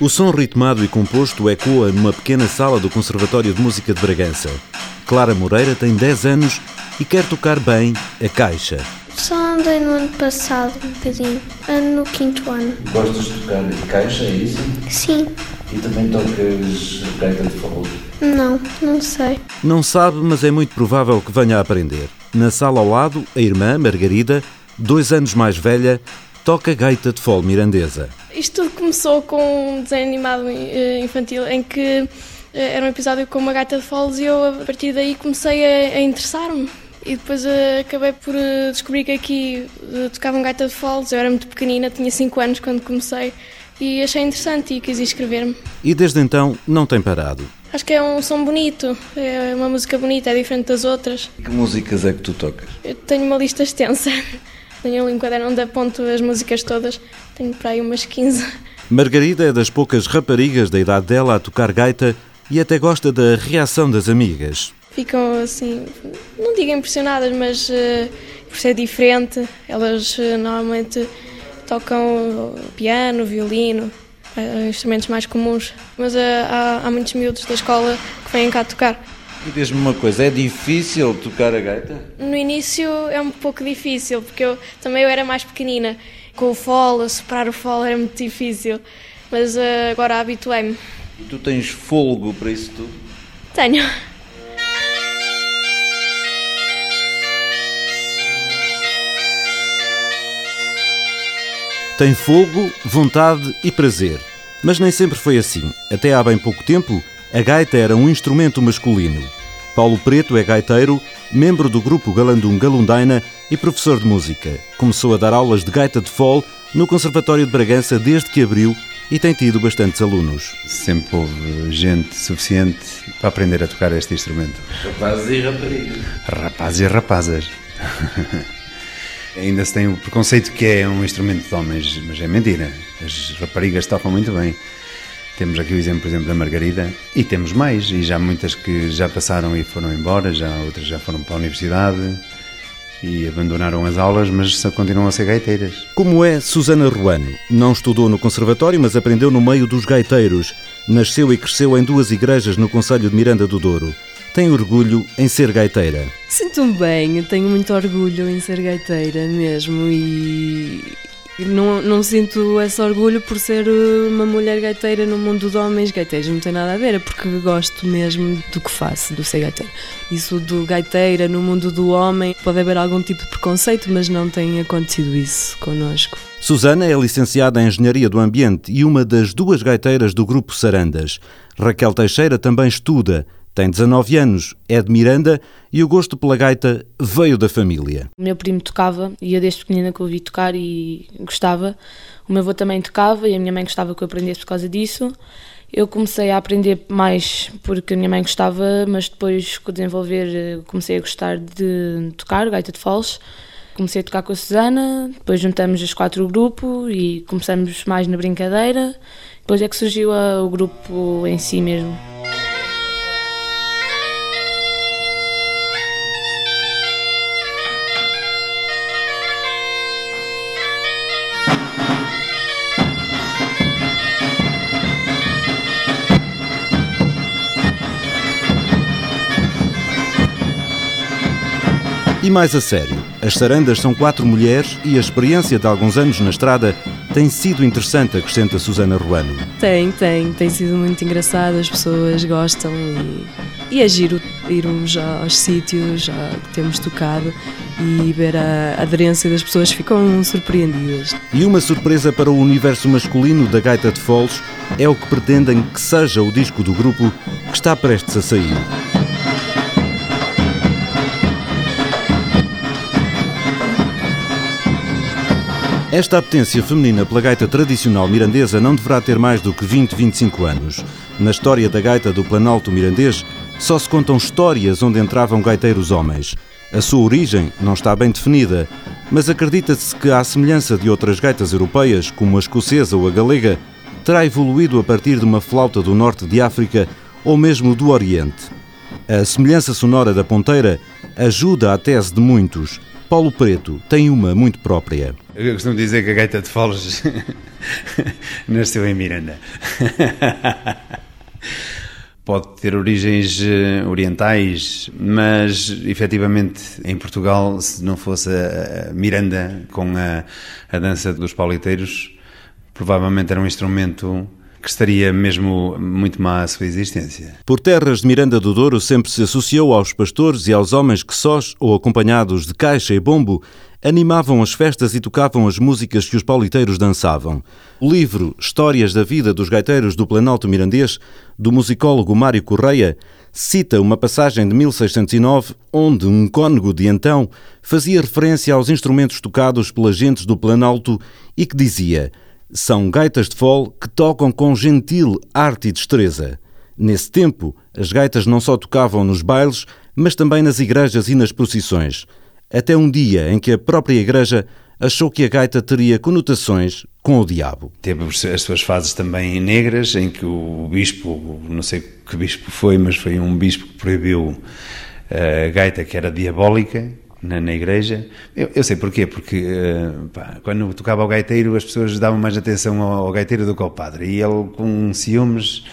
O som ritmado e composto ecoa numa pequena sala do Conservatório de Música de Bragança. Clara Moreira tem 10 anos e quer tocar bem a caixa. Só andei no ano passado um bocadinho, ano no quinto ano. Gostas de tocar caixa, é isso? Sim, E também tocas gaita de fogo? não, não sei. Não sabe, mas é muito provável que venha a aprender. Na sala ao lado, a irmã, Margarida, dois anos mais velha, toca gaita de fole mirandesa. Isto tudo começou com um desenho animado eh, infantil em que eh, era um episódio com uma gaita de foles e eu a partir daí comecei a, a interessar-me. E depois eh, acabei por descobrir que aqui tocavam gaita de foles. Eu era muito pequenina, tinha 5 anos quando comecei e achei interessante e quis inscrever-me. E desde então não tem parado. Acho que é um som bonito, é uma música bonita, é diferente das outras. Que músicas é que tu tocas? Eu tenho uma lista extensa. Tenho ali um caderno onde aponto as músicas todas. Tenho para aí umas 15. Margarida é das poucas raparigas da idade dela a tocar gaita e até gosta da reação das amigas. Ficam assim, não digo impressionadas, mas eh, por ser diferente, elas eh, normalmente tocam piano, violino, eh, instrumentos mais comuns. Mas eh, há, há muitos miúdos da escola que vêm cá tocar. E diz-me uma coisa, é difícil tocar a gaita? No início é um pouco difícil, porque eu também eu era mais pequenina. Com o fole, a soprar o fole era muito difícil. Mas eh, agora habituei-me. E tu tens folgo para isso tudo? Tenho. Tem fogo, vontade e prazer. Mas nem sempre foi assim. Até há bem pouco tempo, a gaita era um instrumento masculino. Paulo Preto é gaiteiro, membro do grupo Galandum Galundaina e professor de música. Começou a dar aulas de gaita de fole no Conservatório de Bragança desde que abriu e tem tido bastantes alunos. Sempre houve gente suficiente para aprender a tocar este instrumento. Rapazes e raparigas. Rapazes e rapazas. Ainda se tem o preconceito que é um instrumento de homens, mas é mentira. As raparigas tocam muito bem. Temos aqui o exemplo, por exemplo, da Margarida e temos mais, e já muitas que já passaram e foram embora, já outras já foram para a universidade e abandonaram as aulas, mas só continuam a ser gaiteiras. Como é Susana Ruano? Não estudou no conservatório, mas aprendeu no meio dos gaiteiros. Nasceu e cresceu em duas igrejas no Conselho de Miranda do Douro. Tem orgulho em ser gaiteira. Sinto-me bem, tenho muito orgulho em ser gaiteira mesmo e não, não sinto esse orgulho por ser uh, uma mulher gaiteira no mundo de homens gaiteiros, não tem nada a ver, é porque gosto mesmo do que faço, do ser gaiteira. Isso do gaiteira no mundo do homem, pode haver algum tipo de preconceito, mas não tem acontecido isso connosco. Susana é licenciada em Engenharia do Ambiente e uma das duas gaiteiras do grupo Sarandas. Raquel Teixeira também estuda, tem 19 anos, é de Miranda e o gosto pela gaita veio da família. O meu primo tocava e eu desde pequenina que o vi tocar e gostava. O meu avô também tocava e a minha mãe gostava que eu aprendesse por causa disso. Eu comecei a aprender mais porque a minha mãe gostava, mas depois, o desenvolver, eh, comecei a gostar de tocar gaita de foles. Comecei a tocar com a Susana, depois juntamos as quatro o grupo e começamos mais na brincadeira. Depois é que surgiu a- o grupo em si mesmo. E mais a sério, as sarandas são quatro mulheres e a experiência de alguns anos na estrada tem sido interessante, acrescenta Susana Ruano. Tem, tem, tem sido muito engraçado, as pessoas gostam e, e é giro irmos aos sítios que temos tocado e ver a aderência das pessoas, ficam surpreendidas. E uma surpresa para o universo masculino da gaita de foles é o que pretendem que seja o disco do grupo que está prestes a sair. Esta apetência feminina pela gaita tradicional mirandesa não deverá ter mais do que 20, 25 anos. Na história da gaita do Planalto mirandês, só se contam histórias onde entravam gaiteiros homens. A sua origem não está bem definida, mas acredita-se que, à semelhança de outras gaitas europeias, como a escocesa ou a galega, terá evoluído a partir de uma flauta do norte de África ou mesmo do Oriente. A semelhança sonora da ponteira ajuda à tese de muitos. Paulo Preto tem uma muito própria. Eu costumo dizer que a gaita de Foles nasceu em Miranda. Pode ter origens eh, orientais, mas efetivamente em Portugal, se não fosse a Miranda com a, a dança dos pauliteiros, provavelmente era um instrumento que estaria mesmo muito má a sua existência. Por terras de Miranda do Douro sempre se associou aos pastores e aos homens que sós ou acompanhados de caixa e bombo animavam as festas e tocavam as músicas que os pauliteiros dançavam. O livro Histórias da Vida dos Gaiteiros do Planalto Mirandês, do musicólogo Mário Correia, cita uma passagem de 1609 onde um cônego de então fazia referência aos instrumentos tocados pelas gentes do Planalto e que dizia são gaitas de fole que tocam com gentil arte e destreza. Nesse tempo, as gaitas não só tocavam nos bailes, mas também nas igrejas e nas procissões. Até um dia em que a própria igreja achou que a gaita teria conotações com o diabo. Teve as suas fases também negras, em que o bispo, não sei que bispo foi, mas foi um bispo que proibiu a gaita que era diabólica, na, na igreja. Eu, eu, sei porquê, porque uh, pá, quando tocava o gaiteiro as pessoas davam mais atenção ao, ao gaiteiro do que ao padre. E ele, com ciúmes,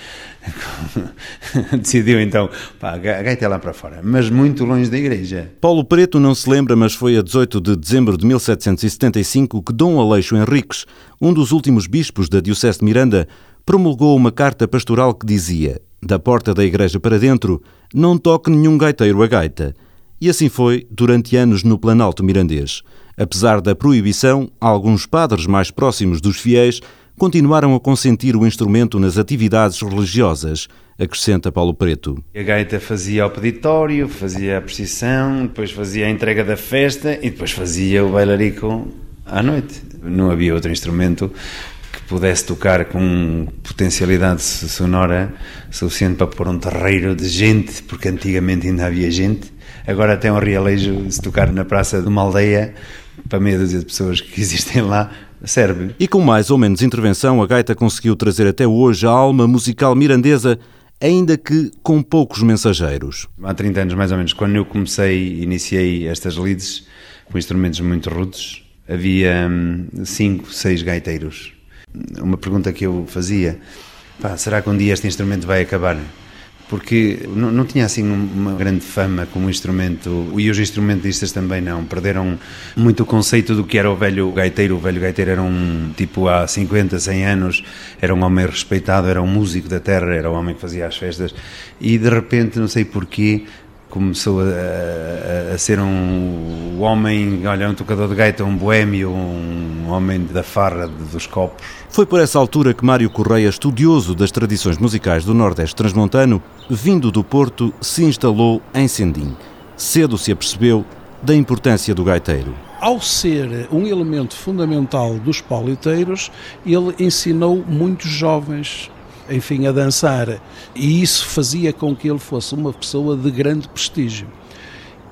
decidiu então, pá, a gaita é lá para fora, mas muito longe da igreja. Paulo Preto não se lembra, mas foi a 18 de dezembro de 1775 que Dom Aleixo Henriques, um dos últimos bispos da Diocese de Miranda, promulgou uma carta pastoral que dizia: Da porta da igreja para dentro, não toque nenhum gaiteiro a gaita. E assim foi durante anos no Planalto Mirandês. Apesar da proibição, alguns padres mais próximos dos fiéis continuaram a consentir o instrumento nas atividades religiosas, acrescenta Paulo Preto. A gaita fazia o peditório, fazia a procissão, depois fazia a entrega da festa e depois fazia o bailarico à noite. Não havia outro instrumento pudesse tocar com potencialidade sonora suficiente para pôr um terreiro de gente, porque antigamente ainda havia gente Agora tem um realejo, se tocar na praça de uma aldeia, para meia dúzia de pessoas que existem lá, serve. E com mais ou menos intervenção, a gaita conseguiu trazer até hoje a alma musical mirandesa, ainda que com poucos mensageiros. Há 30 anos, mais ou menos, quando eu comecei, iniciei estas leads, com instrumentos muito rudes, havia 5, hum, 6 gaiteiros. Uma pergunta que eu fazia, pá, será que um dia este instrumento vai acabar? porque não, não, tinha assim uma grande fama como instrumento, e os instrumentistas também não, perderam muito o conceito do que era o velho gaiteiro. O velho gaiteiro era um tipo há 50, 100 anos, era um homem respeitado, era um músico da terra, era o homem que fazia as festas, e de repente, não sei porquê, começou a, a, a, ser um homem, olha, um tocador de gaita, um boêmio, um homem da farra, dos copos. Foi por essa altura que Mário Correia, estudioso das tradições musicais do Nordeste Transmontano, vindo do Porto, se instalou em Sendim. Cedo se apercebeu da importância do gaiteiro. Ao ser um elemento fundamental dos pauliteiros, ele ensinou muitos jovens enfim, a dançar. E isso fazia com que ele fosse uma pessoa de grande prestígio.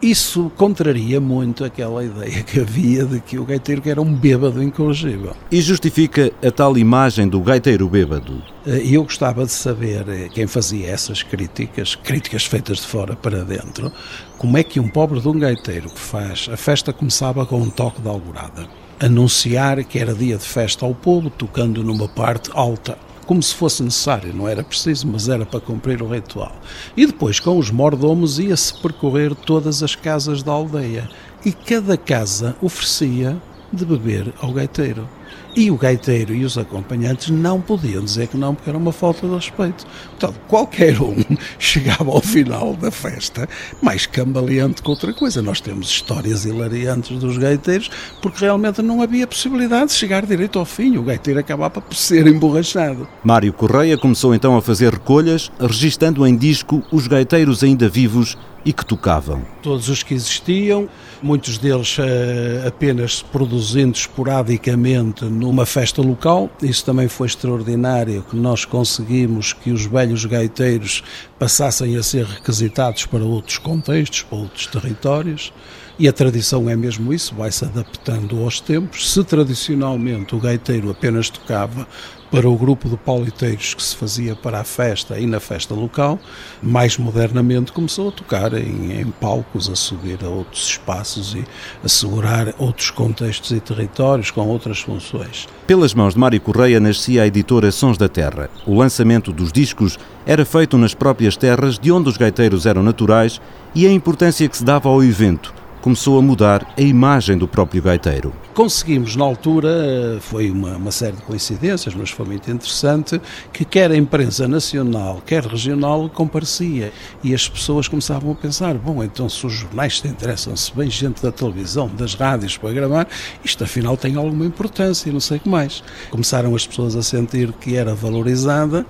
Isso contraria muito aquela ideia que havia de que o gaiteiro era um bêbado incorrigível. E justifica a tal imagem do gaiteiro bêbado? Eh, e eu gostava de saber eh, quem fazia essas críticas, críticas feitas de fora para dentro, como é que um pobre de um gaiteiro que faz, a festa começava com um toque de alvorada, anunciar que era dia de festa ao povo, tocando numa parte alta como se fosse necessário, não era preciso, mas era para cumprir o ritual. E depois, com os mordomos, ia-se percorrer todas as casas da aldeia e cada casa oferecia de beber ao gaiteiro. E o gaiteiro e os acompanhantes não podiam dizer que não, porque era uma falta de respeito. Portanto, qualquer um chegava ao final da festa mais cambaleante que outra coisa. Nós temos histórias hilariantes dos gaiteiros, porque realmente não havia possibilidade de chegar direito ao fim. O gaiteiro acabava por ser emborrachado. Mário Correia começou então a fazer recolhas, registando em disco os gaiteiros ainda vivos e que tocavam. Todos os que existiam, muitos deles uh, apenas produzindo esporadicamente numa festa local. Isso também foi extraordinário, que nós conseguimos que os velhos gaiteiros passassem a ser requisitados para outros contextos, para outros territórios. E a tradição é mesmo isso, vai-se adaptando aos tempos. Se tradicionalmente o gaiteiro apenas tocava para o grupo de politeiros que se fazia para a festa e na festa local, mais modernamente começou a tocar em, em palcos, a subir a outros espaços e assegurar outros contextos e territórios com outras funções. Pelas mãos de Mário Correia nascia a editora Sons da Terra. O lançamento dos discos era feito nas próprias terras de onde os gaiteiros eram naturais e a importância que se dava ao evento começou a mudar a imagem do próprio gaiteiro. Conseguimos, na altura, foi uma, uma, série de coincidências, mas foi muito interessante, que quer a imprensa nacional, quer regional, comparecia. E as pessoas começavam a pensar: bom, então se os jornais se interessam, se bem gente da televisão, das rádios para gravar, isto afinal tem alguma importância e não sei o que mais. Começaram as pessoas a sentir que era valorizada,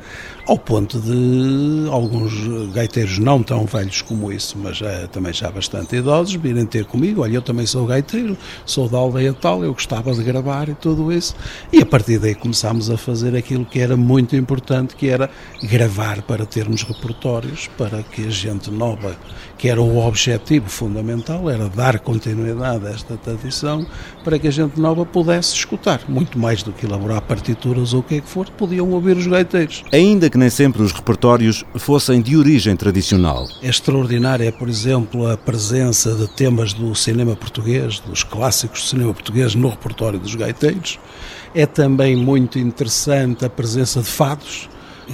ao ponto de alguns gaiteiros não tão velhos como isso, mas já, também já bastante idosos, virem ter comigo: olha, eu também sou gaiteiro, sou da aldeia tal eu gostava de gravar e tudo isso. E a partir daí começámos a fazer aquilo que era muito importante, que era gravar para termos repertórios, para que a gente nova, que era o objetivo fundamental, era dar continuidade a esta tradição, para que a gente nova pudesse escutar, muito mais do que elaborar partituras ou o que é que for, podiam ouvir os gaiteiros. Ainda que nem sempre os repertórios fossem de origem tradicional. É extraordinária, por exemplo, a presença de temas do cinema português, dos clássicos do cinema português, no repertório dos gaiteiros. É também muito interessante a presença de fados,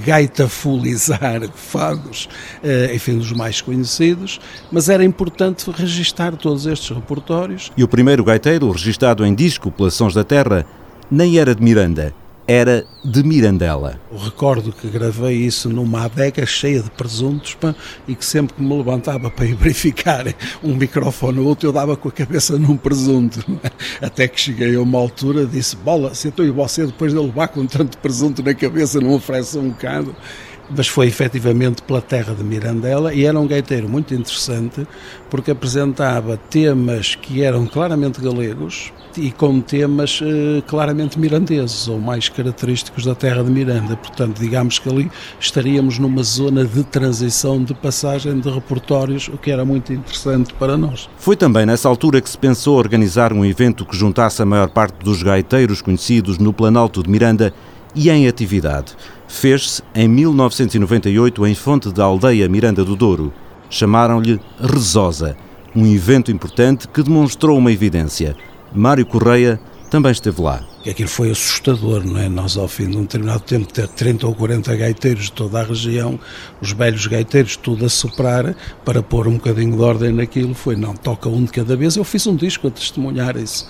gaita fulizar fados, eh, enfim, dos mais conhecidos, mas era importante registar todos estes repertórios. E o primeiro gaiteiro registado em disco pelas Sons da Terra nem era de Miranda, era de Mirandela. Eu recordo que gravei isso numa adega cheia de presuntos pá, e que sempre que me levantava para ir verificar um microfone ou outro eu dava com a cabeça num presunto. Até que cheguei a uma altura disse, bola, se eu e você depois de levar com tanto presunto na cabeça não oferece um bocado mas foi efetivamente pela terra de Mirandela e era um gaiteiro muito interessante porque apresentava temas que eram claramente galegos e com temas eh, claramente mirandeses ou mais característicos da terra de Miranda. Portanto, digamos que ali estaríamos numa zona de transição, de passagem de repertórios, o que era muito interessante para nós. Foi também nessa altura que se pensou organizar um evento que juntasse a maior parte dos gaiteiros conhecidos no Planalto de Miranda e em atividade. Fez-se em 1998 em Fonte da Aldeia Miranda do Douro. Chamaram-lhe Resosa, um evento importante que demonstrou uma evidência. Mário Correia também esteve lá. Aquilo foi assustador, não é? Nós, ao fim de um determinado tempo, ter 30 ou 40 gaiteiros de toda a região, os velhos gaiteiros, tudo a soprar, para pôr um bocadinho de ordem naquilo, foi não, toca um de cada vez. Eu fiz um disco a testemunhar isso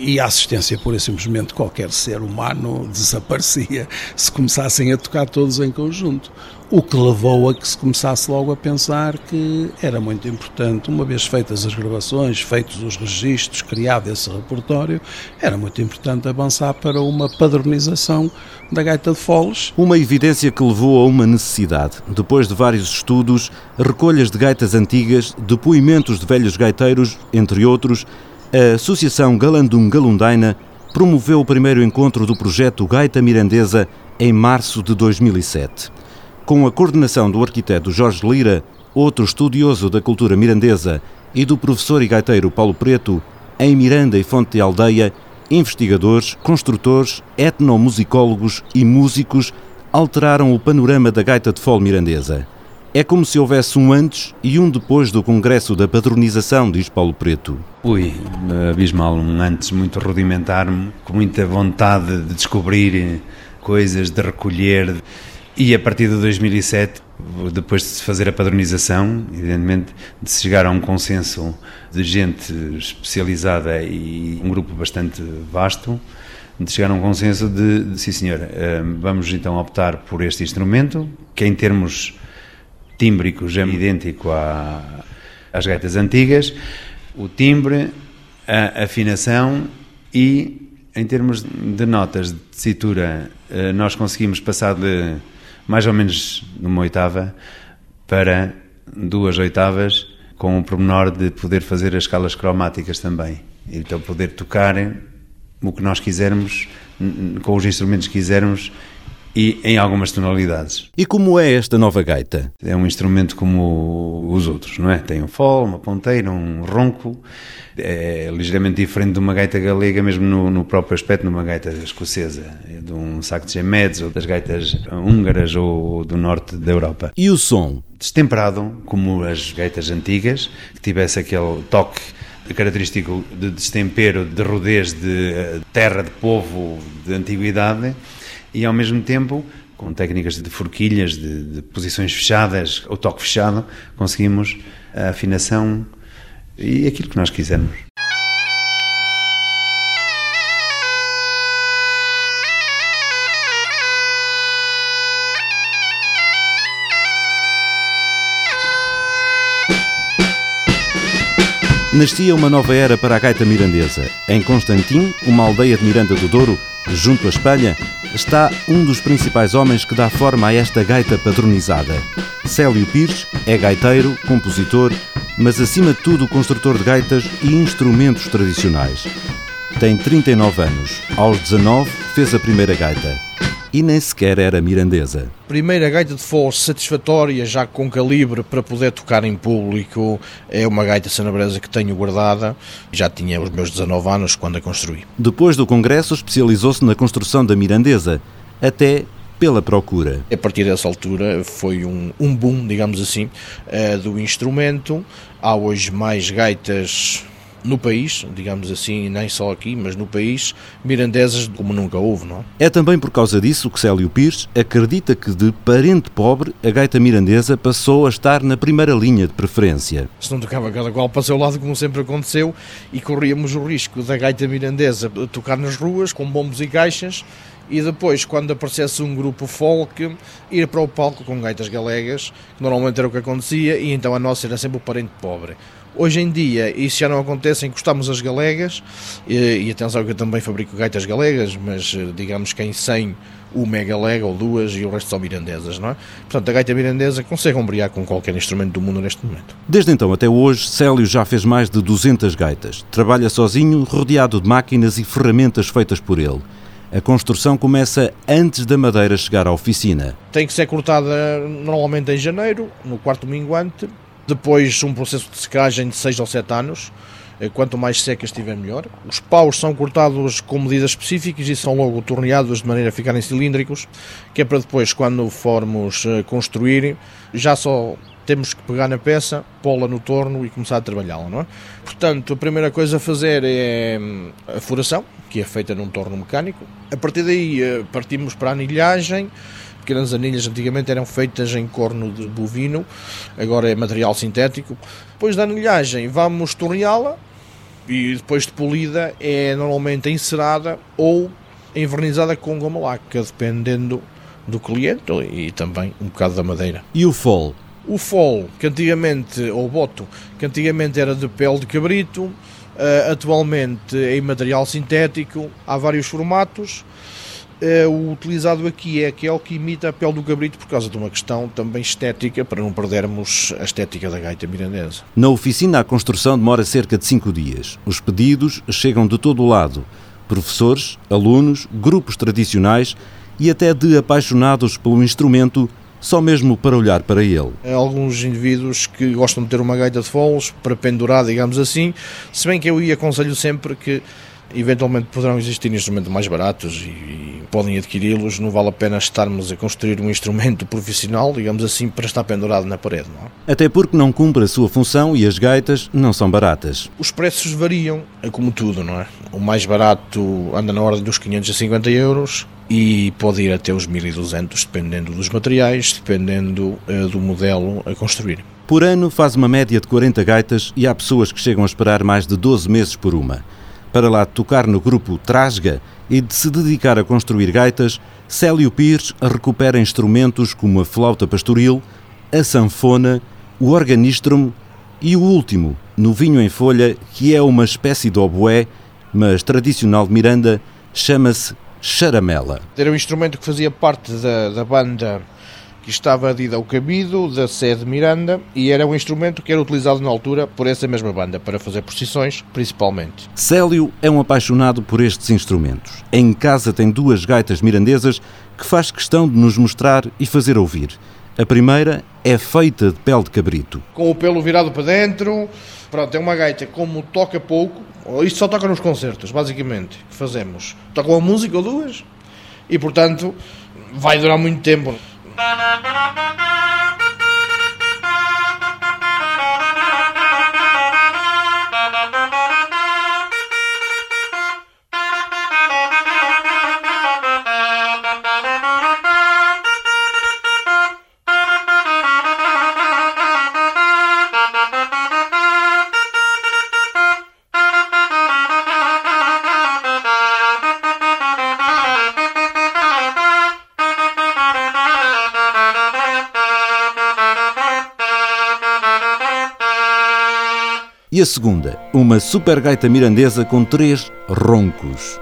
e a assistência, pura e simplesmente, qualquer ser humano desaparecia se começassem a tocar todos em conjunto. O que levou a que se começasse logo a pensar que era muito importante, uma vez feitas as gravações, feitos os registros, criado esse repertório, era muito importante avançar para uma padronização da gaita de foles. Uma evidência que levou a uma necessidade. Depois de vários estudos, recolhas de gaitas antigas, depoimentos de velhos gaiteiros, entre outros, a Associação Galandum Galundaina promoveu o primeiro encontro do projeto Gaita Mirandesa em março de 2007. Com a coordenação do arquiteto Jorge Lira, outro estudioso da cultura mirandesa, e do professor e gaiteiro Paulo Preto, em Miranda e Fonte de Aldeia, investigadores, construtores, etnomusicólogos e músicos alteraram o panorama da gaita de fole mirandesa. É como se houvesse um antes e um depois do Congresso da Padronização, diz Paulo Preto. Ui, abismal, um antes muito rudimentar, com muita vontade de descobrir coisas, de recolher. E a partir de 2007, depois de se fazer a padronização, evidentemente, de se chegar a um consenso de gente especializada e um grupo bastante vasto, de chegar a um consenso de, de sim senhor, eh, vamos então optar por este instrumento, que em termos tímbricos é idêntico à, às gaitas antigas, o timbre, a afinação e, em termos de notas de tessitura, eh, nós conseguimos passar de mais ou menos numa oitava para duas oitavas, com o pormenor de poder fazer as escalas cromáticas também. Então, poder tocar o que nós quisermos, com os instrumentos que quisermos e em algumas tonalidades. E como é esta nova gaita? É um instrumento como os outros, não é? Tem um fole, uma ponteira, um ronco. É ligeiramente diferente de uma gaita galega, mesmo no, no próprio aspecto, numa gaita escocesa, de um saco de gemedes ou das gaitas húngaras ou do norte da Europa. E o som? Destemperado, como as gaitas antigas, que tivesse aquele toque característico de destempero, de rudez, de eh, terra, de povo, de antiguidade e ao mesmo tempo com técnicas de forquilhas, de, de posições fechadas, ou toque fechado, conseguimos a afinação e aquilo que nós quisermos. Nascia uma nova era para a gaita mirandesa. Em Constantim, uma aldeia de Miranda do Douro, junto à Espanha, está um dos principais homens que dá forma a esta gaita padronizada. Célio Pires é gaiteiro, compositor, mas acima de tudo construtor de gaitas e instrumentos tradicionais. Tem 39 anos. Aos 19 fez a primeira gaita e nem sequer era mirandesa. Primeira gaita de foles satisfatória, já com calibre para poder tocar em público, é uma gaita sanabresa que tenho guardada. Já tinha os meus 19 anos quando a construí. Depois do congresso, especializou-se na construção da mirandesa, até pela procura. A partir dessa altura foi um, um boom, digamos assim, uh, do instrumento. Há hoje mais gaitas no país, digamos assim, nem só aqui, mas no país, mirandesas como nunca houve, não é? É também por causa disso que Célio Pires acredita que de parente pobre a gaita mirandesa passou a estar na primeira linha de preferência. Se não tocava cada qual para o seu lado, como sempre aconteceu, e corríamos o risco da gaita mirandesa tocar nas ruas com bombos e caixas e depois, quando aparecesse um grupo folk, ir para o palco com gaitas galegas, que normalmente era o que acontecia, e então a nossa era sempre o parente pobre. Hoje em dia isso já não acontece, encostamos as galegas, e, e atenção que eu também fabrico gaitas galegas, mas eh, digamos que em 100 uma é galega ou duas e o resto são mirandesas, não é? Portanto, a gaita mirandesa consegue ombrear com qualquer instrumento do mundo neste momento. Desde então até hoje, Célio já fez mais de 200 gaitas. Trabalha sozinho, rodeado de máquinas e ferramentas feitas por ele. A construção começa antes da madeira chegar à oficina. Tem que ser cortada normalmente em janeiro, no quarto minguante, depois um processo de secagem de 6 ou 7 anos, eh, quanto mais seca estiver melhor. Os paus são cortados com medidas específicas e são logo torneados de maneira a ficarem cilíndricos, que é para depois, quando formos eh, construir, já só temos que pegar na peça, pô-la no torno e começar a trabalhá-la, não é? Portanto, a primeira coisa a fazer é hum, a furação, que é feita num torno mecânico. A partir daí eh, partimos para a anilhagem, pequenas anilhas antigamente eram feitas em corno de bovino, agora é material sintético. Depois da anilhagem vamos torneá-la e depois de polida é normalmente encerada ou envernizada com goma laca, dependendo do cliente e também um bocado da madeira. E o fol? O fol, que antigamente, ou boto, que antigamente era de pele de cabrito, eh, atualmente é em material sintético, há vários formatos é, o utilizado aqui é aquele que imita a pele do cabrito por causa de uma questão também estética, para não perdermos a estética da gaita mirandesa. Na oficina, a construção demora cerca de cinco dias. Os pedidos chegam de todo o lado. Professores, alunos, grupos tradicionais e até de apaixonados pelo instrumento só mesmo para olhar para ele. Há alguns indivíduos que gostam de ter uma gaita de foles para pendurar, digamos assim, se bem que eu ia aconselho sempre que Eventualmente poderão existir instrumentos mais baratos e, podem adquiri-los. Não vale a pena estarmos a construir um instrumento profissional, digamos assim, para estar pendurado na parede. Não é? Até porque não cumpre a sua função e as gaitas não são baratas. Os preços variam, é como tudo, não é? O mais barato anda na ordem dos 550 euros e pode ir até os 1200, dependendo dos materiais, dependendo uh, do modelo a construir. Por ano faz uma média de 40 gaitas e há pessoas que chegam a esperar mais de 12 meses por uma. Para lá tocar no grupo Trasga e de se dedicar a construir gaitas, Célio Pires recupera instrumentos como a flauta pastoril, a sanfona, o organistrum e o último, no vinho em folha, que é uma espécie de oboé, mas tradicional de Miranda, chama-se charamela. Era um instrumento que fazia parte da, da banda que estava adida ao cabido da sede Miranda e era um instrumento que era utilizado na altura por essa mesma banda, para fazer procissões, principalmente. Célio é um apaixonado por estes instrumentos. Em casa tem duas gaitas mirandesas que faz questão de nos mostrar e fazer ouvir. A primeira é feita de pele de cabrito. Com o pelo virado para dentro, pronto, é uma gaita como toca pouco, isto só toca nos concertos, basicamente, que fazemos. Toca uma música ou duas e, portanto, vai durar muito tempo. E a segunda, uma super gaita mirandesa com três roncos.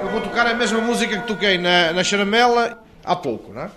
Eu vou tocar a mesma música que toquei na, na Charamela há pouco, não é?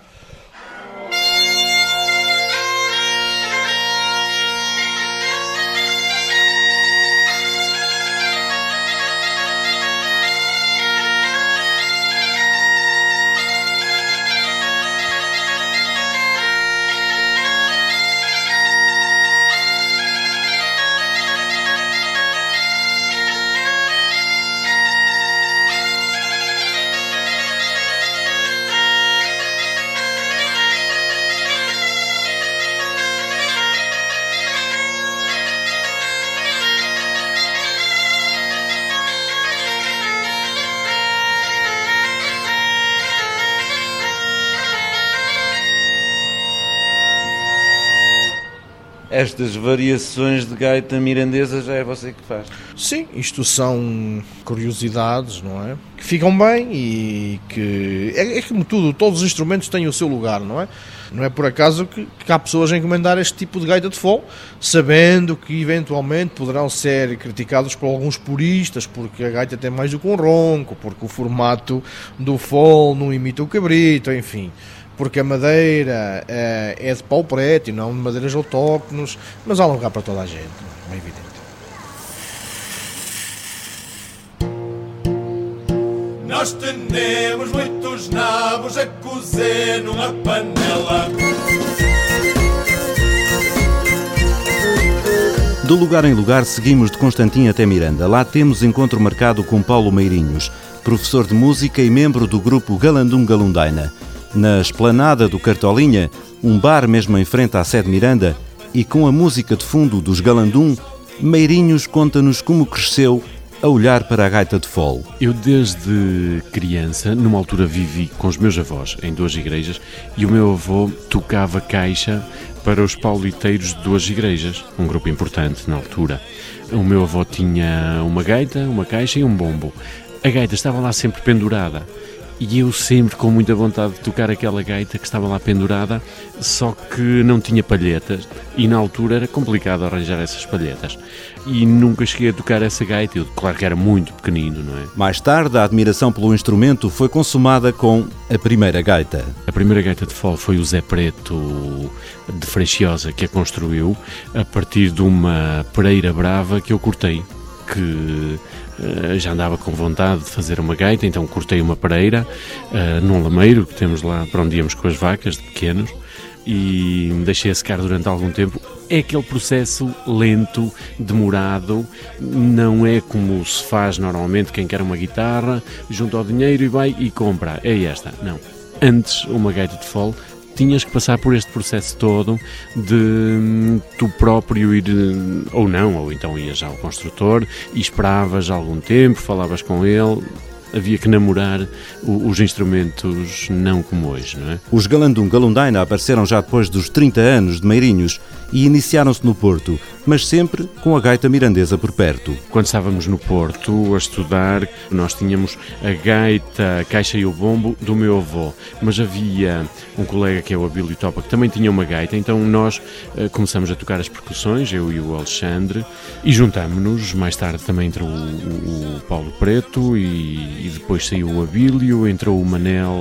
Estas variações de gaita mirandesa já é você que faz. Sim, isto são curiosidades, não é? Que ficam bem e que. É, é como tudo, todos os instrumentos têm o seu lugar, não é? Não é por acaso que, que há pessoas a encomendar este tipo de gaita de fole, sabendo que eventualmente poderão ser criticados por alguns puristas, porque a gaita tem mais do que um ronco, porque o formato do fole não imita o cabrito, enfim porque a madeira é, é de pau preto e não de madeiras autóctones, mas há lugar para toda a gente, é evidente. Nós temos muitos nabos a cozer numa panela. De lugar em lugar, seguimos de Constantin até Miranda. Lá temos encontro marcado com Paulo Meirinhos, professor de música e membro do grupo Galandum Galundaina na esplanada do Cartolinha, um bar mesmo em frente à sede Miranda, e com a música de fundo dos Galandum, Meirinhos conta-nos como cresceu a olhar para a gaita de fole. Eu desde criança, numa altura vivi com os meus avós em duas igrejas e o meu avô tocava caixa para os pauliteiros de duas igrejas, um grupo importante na altura. O meu avô tinha uma gaita, uma caixa e um bombo. A gaita estava lá sempre pendurada e eu sempre com muita vontade de tocar aquela gaita que estava lá pendurada, só que não tinha palhetas e na altura era complicado arranjar essas palhetas. E nunca cheguei a tocar essa gaita, eu claro que era muito pequenino, não é? Mais tarde, a admiração pelo instrumento foi consumada com a primeira gaita. A primeira gaita de fole foi o Zé Preto de Freixiosa que a construiu a partir de uma pereira brava que eu cortei que uh, já andava com vontade de fazer uma gaita, então cortei uma pareira uh, num lameiro que temos lá para onde íamos com as vacas de pequenos e deixei a secar durante algum tempo. É aquele processo lento, demorado, não é como se faz normalmente quem quer uma guitarra, junta o dinheiro e vai e compra. É esta. Não. Antes, uma gaita de fole tinhas que passar por este processo todo de hum, tu próprio ir, hum, ou não, ou então ias ao construtor e esperavas algum tempo, falavas com ele, havia que namorar os instrumentos não como hoje, não é? Os Galandum Galundaina apareceram já depois dos 30 anos de Meirinhos e iniciaram-se no Porto, mas sempre com a gaita mirandesa por perto. Quando estávamos no Porto a estudar, nós tínhamos a gaita, a caixa e o bombo do meu avô, mas havia um colega que é o Abílio Topa que também tinha uma gaita, então nós uh, começamos a tocar as percussões, eu e o Alexandre, e juntámos-nos. Mais tarde também entrou o, o, o Paulo Preto e, e, depois saiu o Abílio, entrou o Manel.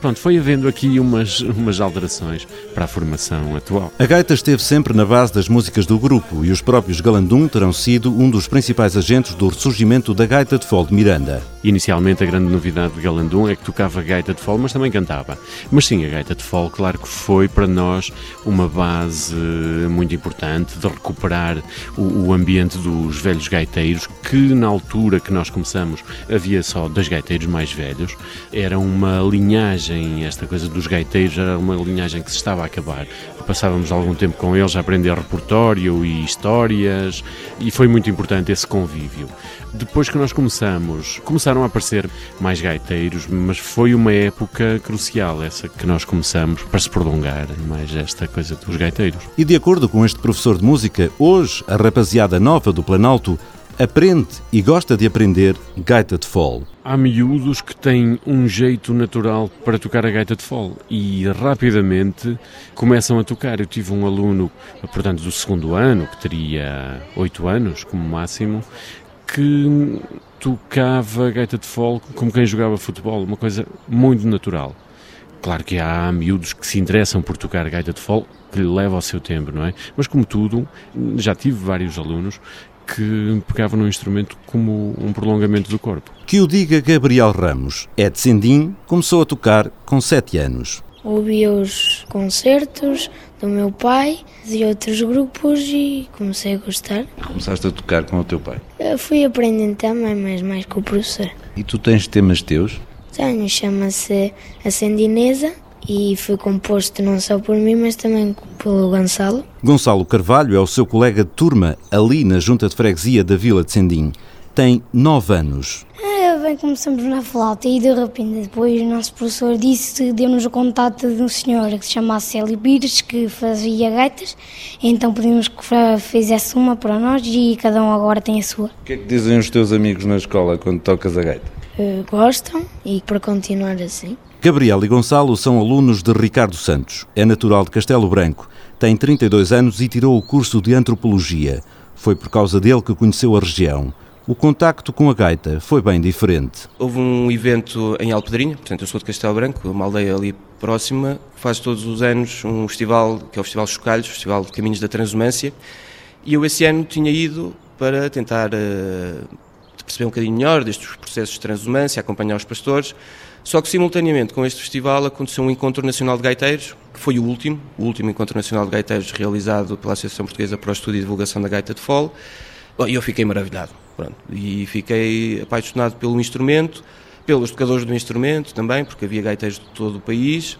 Pronto, foi havendo aqui umas, umas alterações para a formação atual. A gaita esteve sempre na base das músicas do grupo e os próprios Galandum terão sido um dos principais agentes do ressurgimento da gaita de fole de Miranda. Inicialmente a grande novidade de Galandum é que tocava gaita de fole, mas também cantava. Mas sim, a gaita de fole, claro que foi para nós uma base muito importante de recuperar o, o ambiente dos velhos gaiteiros, que na altura que nós começamos havia só dois gaiteiros mais velhos. Era uma linhagem, esta coisa dos gaiteiros era uma linhagem que se estava a acabar. Passávamos algum tempo com eles a aprender repertório e histórias e foi muito importante esse convívio. Depois que nós começamos, começaram a aparecer mais gaiteiros, mas foi uma época crucial essa que nós começamos para se prolongar mais esta coisa dos gaiteiros. E de acordo com este professor de música, hoje a rapaziada nova do Planalto aprende e gosta de aprender gaita de fole. Há miúdos que têm um jeito natural para tocar a gaita de fole e rapidamente começam a tocar. Eu tive um aluno, portanto, do segundo ano, que teria oito anos como máximo, que tocava gaita de fole como quem jogava futebol, uma coisa muito natural. Claro que há miúdos que se interessam por tocar gaita de fole, que lhe leva ao seu tempo, não é? Mas como tudo, já tive vários alunos que pegavam no instrumento como um prolongamento do corpo. Que o diga Gabriel Ramos, é de Sendim, começou a tocar com 7 anos. Ouvi os concertos do meu pai e outros grupos e comecei a gostar. Começaste a tocar com o teu pai? Eu fui aprendendo também, mas mais com o professor. E tu tens temas teus? Tenho, chama-se A Sandinesa e foi composto não só por mim, mas também pelo Gonçalo. Gonçalo Carvalho é o seu colega de turma ali na junta de freguesia da Vila de Sendim. Tem 9 anos. É, bem, começamos na flauta e de repente depois o nosso professor disse, deu-nos o contato de um senhor que se chama Célio Pires, que fazia gaitas, então pedimos que fizesse uma para nós e cada um agora tem a sua. O que é que dizem os teus amigos na escola quando tocas a gaita? Uh, gostam e para continuar assim. Gabriel e Gonçalo são alunos de Ricardo Santos. É natural de Castelo Branco. Tem 32 anos e tirou o curso de Antropologia. Foi por causa dele que conheceu a região. O contacto com a gaita foi bem diferente. Houve um evento em Alpedrinha, portanto eu sou de Castelo Branco, uma aldeia ali próxima, faz todos os anos um festival, que é o Festival Chocalhos, Festival de Caminhos da Transumância, e eu esse ano tinha ido para tentar uh, perceber um bocadinho melhor destes processos de transumância, acompanhar os pastores, só que simultaneamente com este festival aconteceu um encontro nacional de gaiteiros, que foi o último, o último encontro nacional de gaiteiros realizado pela Associação Portuguesa para o Estudo e Divulgação da Gaita de Fole, e eu fiquei maravilhado, pronto, e fiquei apaixonado pelo instrumento, pelos tocadores do instrumento também, porque havia gaiteiros de todo o país,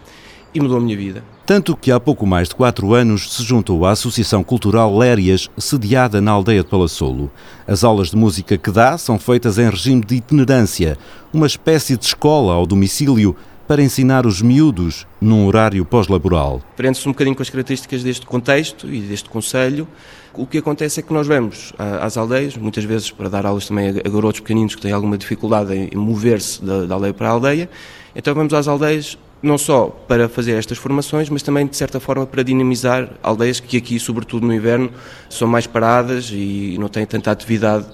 e mudou a minha vida. Tanto que há pouco mais de quatro anos se juntou à Associação Cultural Lérias, sediada na aldeia de Palassolo. As aulas de música que dá são feitas em regime de itinerância, uma espécie de escola ao domicílio para ensinar os miúdos num horário pós-laboral. Prende-se um bocadinho com as características deste contexto e deste conselho. O que acontece é que nós vamos às aldeias, muitas vezes para dar aulas também a garotos pequeninos que têm alguma dificuldade em mover-se da, da aldeia para a aldeia. Então vamos às aldeias não só para fazer estas formações, mas também, de certa forma, para dinamizar aldeias que aqui, sobretudo no inverno, são mais paradas e não têm tanta atividade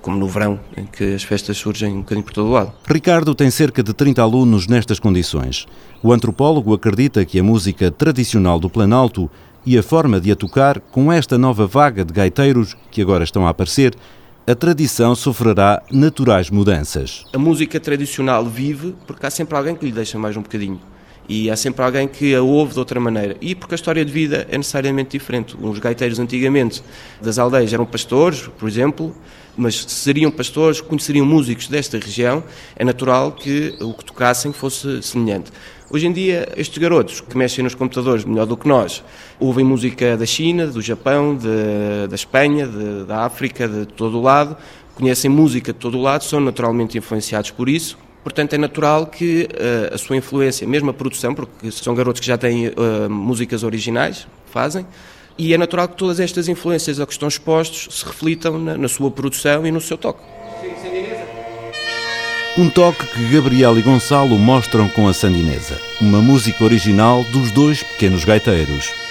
como no verão, em que as festas surgem um bocadinho por todo o lado. Ricardo tem cerca de 30 alunos nestas condições. O antropólogo acredita que a música tradicional do Planalto e a forma de a tocar, com esta nova vaga de gaiteiros que agora estão a aparecer, a tradição sofrerá naturais mudanças. A música tradicional vive porque há sempre alguém que lhe deixa mais um bocadinho e há sempre alguém que a ouve de outra maneira. E porque a história de vida é necessariamente diferente. Os gaiteiros antigamente das aldeias eram pastores, por exemplo, mas se seriam pastores, conheceriam músicos desta região, é natural que o que tocassem fosse semelhante. Hoje em dia, estes garotos que mexem nos computadores melhor do que nós, ouvem música da China, do Japão, de, da Espanha, de, da África, de todo o lado, conhecem música de todo o lado, são naturalmente influenciados por isso Portanto, é natural que uh, a sua influência, mesmo a produção, porque são garotos que já têm uh, músicas originais, fazem, E é natural que todas estas influências a que estão expostos se reflitam na, na sua produção e no seu toque. Um toque que Gabriel e Gonçalo mostram com a Sandinesa, uma música original dos dois pequenos gaiteiros.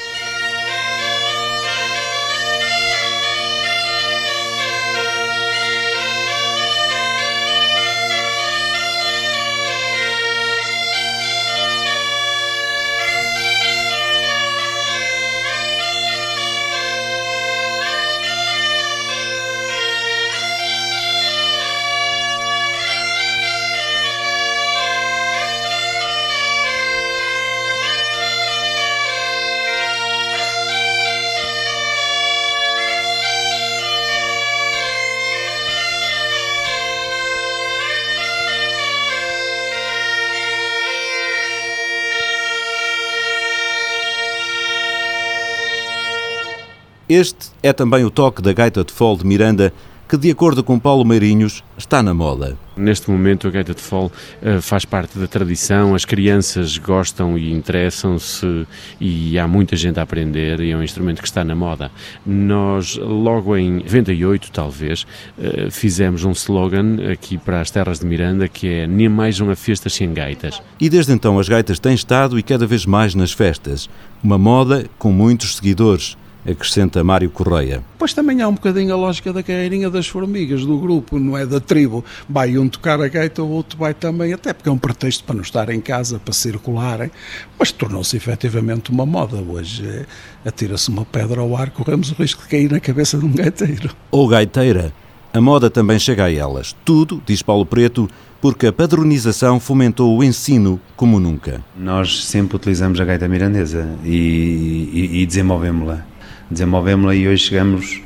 É também o toque da gaita de fole de Miranda, que, de acordo com Paulo Meirinhos, está na moda. Neste momento, a gaita de fole uh, faz parte da tradição, as crianças gostam e interessam-se e há muita gente a aprender e é um instrumento que está na moda. Nós, logo em 98, talvez, uh, fizemos um slogan aqui para as terras de Miranda que é Nem mais uma festa sem gaitas. E desde então as gaitas têm estado e cada vez mais nas festas. Uma moda com muitos seguidores acrescenta Mário Correia. Pois também há um bocadinho a lógica da carreirinha das formigas, do grupo, não é da tribo. Vai um tocar a gaita, o outro vai também, até porque é um pretexto para não estar em casa, para circularem, mas tornou-se efetivamente uma moda. Hoje é, atira-se uma pedra ao ar, corremos o risco de cair na cabeça de um gaiteiro. Ou gaiteira. A moda também chega a elas. Tudo, diz Paulo Preto, porque a padronização fomentou o ensino como nunca. Nós sempre utilizamos a gaita mirandesa e, e, e desenvolvemos-la desenvolvemos-la e hoje chegamos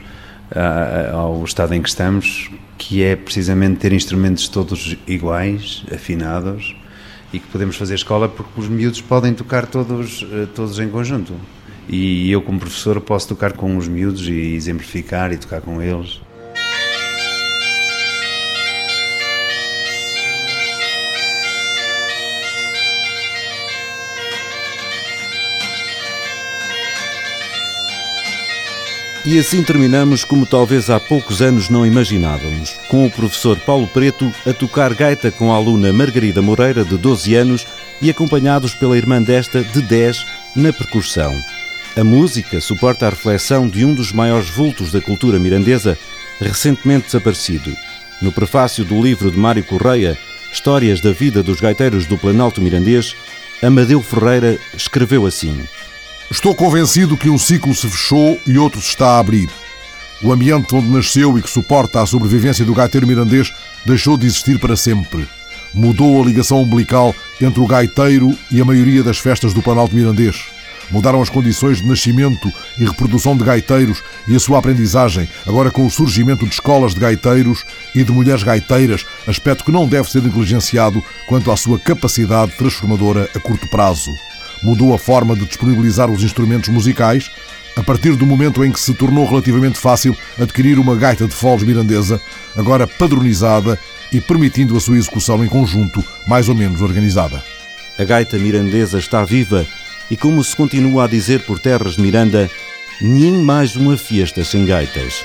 ao estado em que estamos, que é precisamente ter instrumentos todos iguais, afinados e que podemos fazer escola porque os miúdos podem tocar todos, eh, todos em conjunto. E eu, como professor, posso tocar com os miúdos e exemplificar e tocar com eles. E assim terminamos como talvez há poucos anos não imaginávamos, com o professor Paulo Preto a tocar gaita com a aluna Margarida Moreira, de 12 anos, e acompanhados pela irmã desta, de 10, na percussão. A música suporta a reflexão de um dos maiores vultos da cultura mirandesa, recentemente desaparecido. No prefácio do livro de Mário Correia, Histórias da Vida dos Gaiteiros do Planalto Mirandês, Amadeu Ferreira escreveu assim. Estou convencido que um ciclo se fechou e outro se está a abrir. O ambiente onde nasceu e que suporta a sobrevivência do gaiteiro mirandês deixou de existir para sempre. Mudou a ligação umbilical entre o gaiteiro e a maioria das festas do Planalto Mirandês. Mudaram as condições de nascimento e reprodução de gaiteiros e a sua aprendizagem, agora com o surgimento de escolas de gaiteiros e de mulheres gaiteiras, aspecto que não deve ser negligenciado quanto à sua capacidade transformadora a curto prazo mudou a forma de disponibilizar os instrumentos musicais, a partir do momento em que se tornou relativamente fácil adquirir uma gaita de foles mirandesa, agora padronizada e permitindo a sua execução em conjunto, mais ou menos organizada. A gaita mirandesa está viva e, como se continua a dizer por terras de Miranda, nem mais uma fiesta sem gaitas.